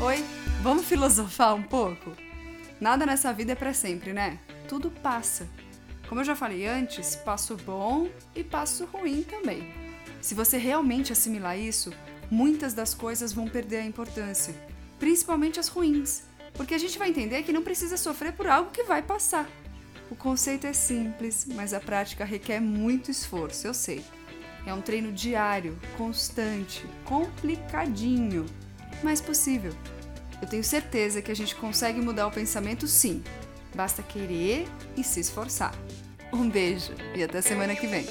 Oi, vamos filosofar um pouco? Nada nessa vida é para sempre, né? Tudo passa. Como eu já falei antes, passo bom e passo ruim também. Se você realmente assimilar isso, muitas das coisas vão perder a importância, principalmente as ruins, porque a gente vai entender que não precisa sofrer por algo que vai passar. O conceito é simples, mas a prática requer muito esforço, eu sei. É um treino diário, constante, complicadinho, mas possível. Eu tenho certeza que a gente consegue mudar o pensamento sim. Basta querer e se esforçar. Um beijo e até semana que vem.